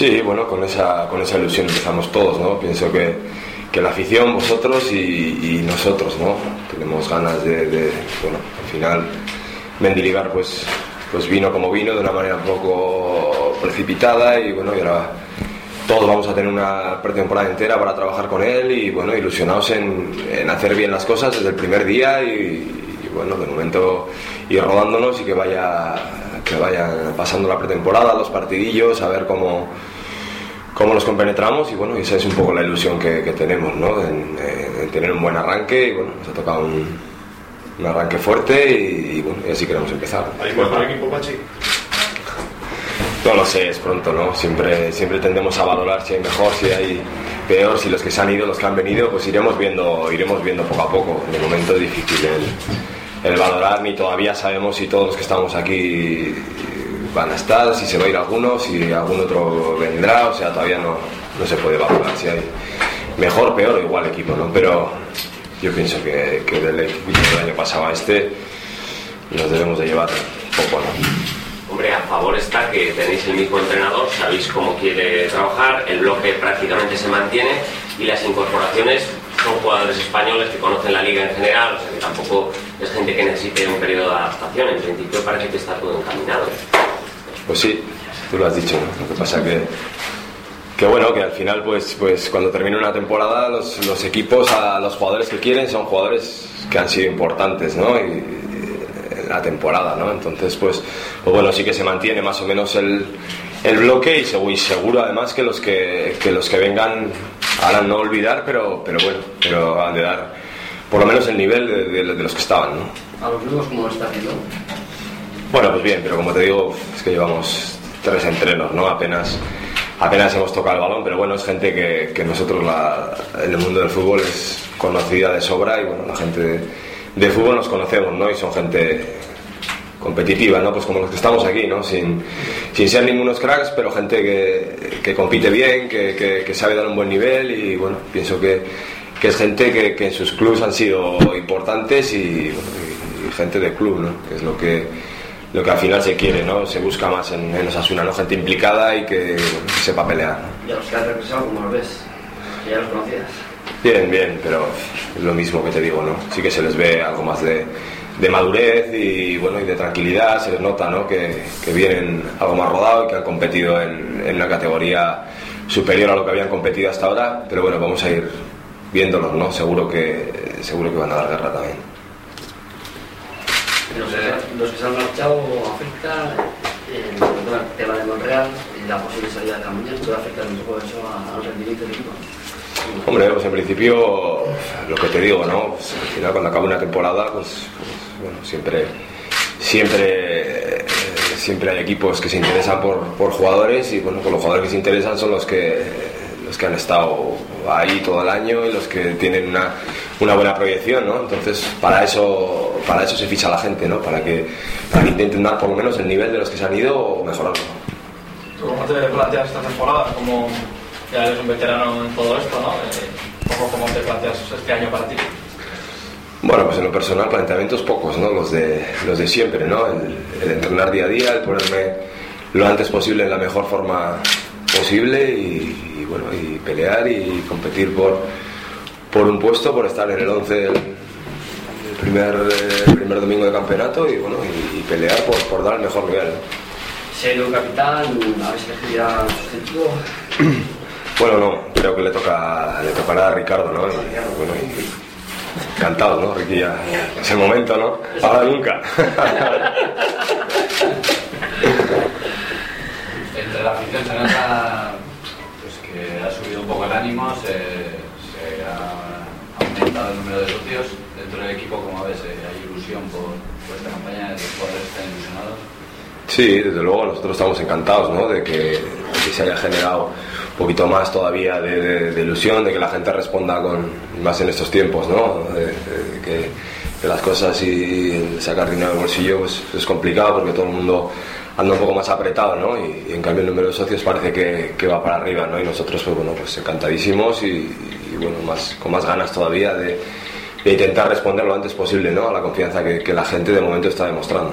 Sí, bueno, con esa, con esa ilusión empezamos todos, ¿no? Pienso que, que la afición, vosotros y, nosotros, ¿no? Tenemos ganas de, bueno, al final, Mendiligar pues, pues vino como vino, de una manera un poco precipitada y bueno, y ahora todos vamos a tener una pretemporada entera para trabajar con él y bueno, ilusionados en, en hacer bien las cosas desde el primer día y, y bueno, de momento ir rodándonos y que vaya que vayan pasando la pretemporada, los partidillos, a ver cómo, cómo los compenetramos y bueno, esa es un poco la ilusión que, tenemos, ¿no? En, tener un buen arranque y bueno, nos ha tocado un, un arranque fuerte y, bueno, y así queremos empezar. ¿Hay mejor equipo, Pachi? No lo sé, es pronto, ¿no? Siempre, siempre tendemos a valorar si hay mejor, si hay peor, si los que se han ido, los que han venido, pues iremos viendo, iremos viendo poco a poco. De momento es difícil el el valorar ni todavía sabemos si todos los que estamos aquí van a estar, si se va a ir alguno, si algún otro vendrá, o sea, todavía no, no se puede valorar si hay mejor, peor o igual equipo, ¿no? Pero yo pienso que, que del equipo del año pasado a este nos debemos de llevar poco, ¿no? Hombre, a favor está que tenéis el mismo entrenador, sabéis cómo quiere trabajar, el bloque prácticamente se mantiene y las incorporaciones son jugadores españoles que conocen la liga en general, o sea que tampoco es gente que necesite un periodo de adaptación. En principio parece que está todo encaminado. Pues sí, tú lo has dicho. Lo que pasa que que bueno, que al final pues, pues cuando termine una temporada los, equipos a los jugadores que quieren son jugadores que han sido importantes, ¿no? Y, en la temporada, ¿no? Entonces pues, pues bueno, sí que se mantiene más o menos el, el bloque y seguro, además que los que, que los que vengan harán no olvidar, pero, pero bueno, pero han de dar por lo menos el nivel de, los que estaban. ¿no? ¿A los nuevos cómo está haciendo? Bueno, pues bien, pero como te digo, es que llevamos tres entrenos, ¿no? Apenas, apenas hemos tocado el balón, pero bueno, es gente que, que nosotros la, en el mundo del fútbol es conocida de sobra y bueno, la gente de, de fútbol nos conocemos, ¿no? Y son gente competitiva, ¿no? Pues como los que estamos aquí, ¿no? Sin, sin ser ningunos cracks, pero gente que, que compite bien, que, que, sabe dar un buen nivel y bueno, pienso que, que es gente que, que, en sus clubs han sido importantes y, gente de club, ¿no? Que es lo que, lo que al final se quiere, ¿no? Se busca más en, en Osasuna, ¿no? Gente implicada y que, sepa pelear. ¿no? ¿Y a los que has regresado cómo los ves? ¿Que ya los conocías? Bien, bien, pero es lo mismo que te digo, ¿no? Sí que se les ve algo más de de madurez y bueno y de tranquilidad se les nota ¿no? que, que vienen algo más rodado y que han competido en, en, una categoría superior a lo que habían competido hasta ahora pero bueno vamos a ir viéndolos no seguro que seguro que van a dar guerra también los, que se han marchado afecta eh, el tema de Monreal y la posible salida de Camuñas puede afectar un poco eso al rendimiento del equipo Hombre, pues en principio, lo que te digo, ¿no? Pues al final cuando acaba una temporada, pues, pues bueno, siempre, siempre, siempre hay equipos que se interesan por, por, jugadores y bueno, pues los jugadores que se interesan son los que, los que han estado ahí todo el año y los que tienen una, una buena proyección, ¿no? Entonces, para eso, para eso se ficha la gente, ¿no? Para que, para que intenten dar por lo menos el nivel de los que se han ido o mejorarlo. ¿Cómo te planteas esta temporada? ¿Cómo ya eres un veterano en todo esto, ¿no? Eh, ¿Cómo te planteas este año para ti? Bueno, pues en lo personal planteamientos pocos, ¿no? Los de, los de siempre, ¿no? El, el, entrenar día a día, el ponerme lo antes posible en la mejor forma posible y, y bueno, y pelear y competir por, por un puesto, por estar en el 11 el, el primer, el primer domingo de campeonato y bueno, y, y pelear por, por, dar el mejor nivel. Ser un capitán, a ver si ya sustituto. Bueno, no, creo que le toca le tocará a Ricardo, ¿no? Y, bueno, y, encantado, ¿no? Ricky ya, es el momento, ¿no? Ahora nunca. Entre la afición se nota pues, que ha subido un poco el ánimo, se, se ha aumentado el número de socios dentro del equipo, como ves, hay ilusión por, por esta campaña, los jugadores están ilusionados. Sí, desde luego nosotros estamos encantados ¿no? de, que, que, se haya generado un poquito más todavía de, ilusión, de que la gente responda con más en estos tiempos, ¿no? que, las cosas y sacar dinero del bolsillo pues, es complicado porque todo el mundo anda un poco más apretado ¿no? y, en cambio el número de socios parece que, va para arriba ¿no? y nosotros pues, bueno, pues encantadísimos y, y bueno, más, con más ganas todavía de, intentar responder lo antes posible ¿no? a la confianza que, la gente de momento está demostrando.